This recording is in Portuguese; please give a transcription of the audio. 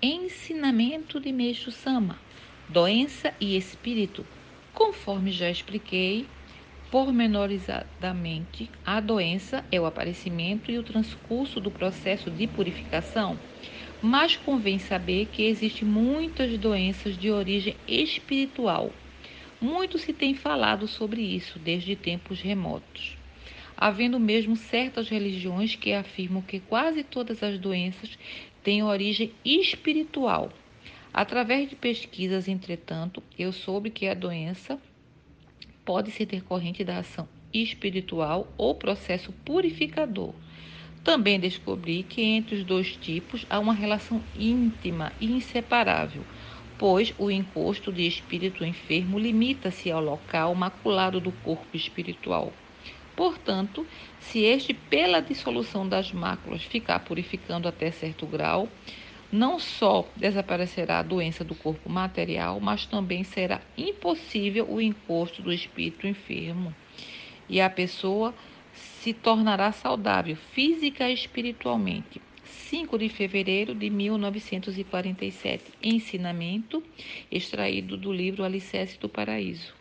Ensinamento de Meixo Sama: Doença e Espírito. Conforme já expliquei pormenorizadamente, a doença é o aparecimento e o transcurso do processo de purificação, mas convém saber que existem muitas doenças de origem espiritual. Muito se tem falado sobre isso desde tempos remotos havendo mesmo certas religiões que afirmam que quase todas as doenças têm origem espiritual. Através de pesquisas, entretanto, eu soube que a doença pode ser decorrente da ação espiritual ou processo purificador. Também descobri que entre os dois tipos há uma relação íntima e inseparável, pois o encosto de espírito enfermo limita-se ao local maculado do corpo espiritual. Portanto, se este, pela dissolução das máculas, ficar purificando até certo grau, não só desaparecerá a doença do corpo material, mas também será impossível o encosto do espírito enfermo e a pessoa se tornará saudável física e espiritualmente. 5 de fevereiro de 1947. Ensinamento extraído do livro Alicerce do Paraíso.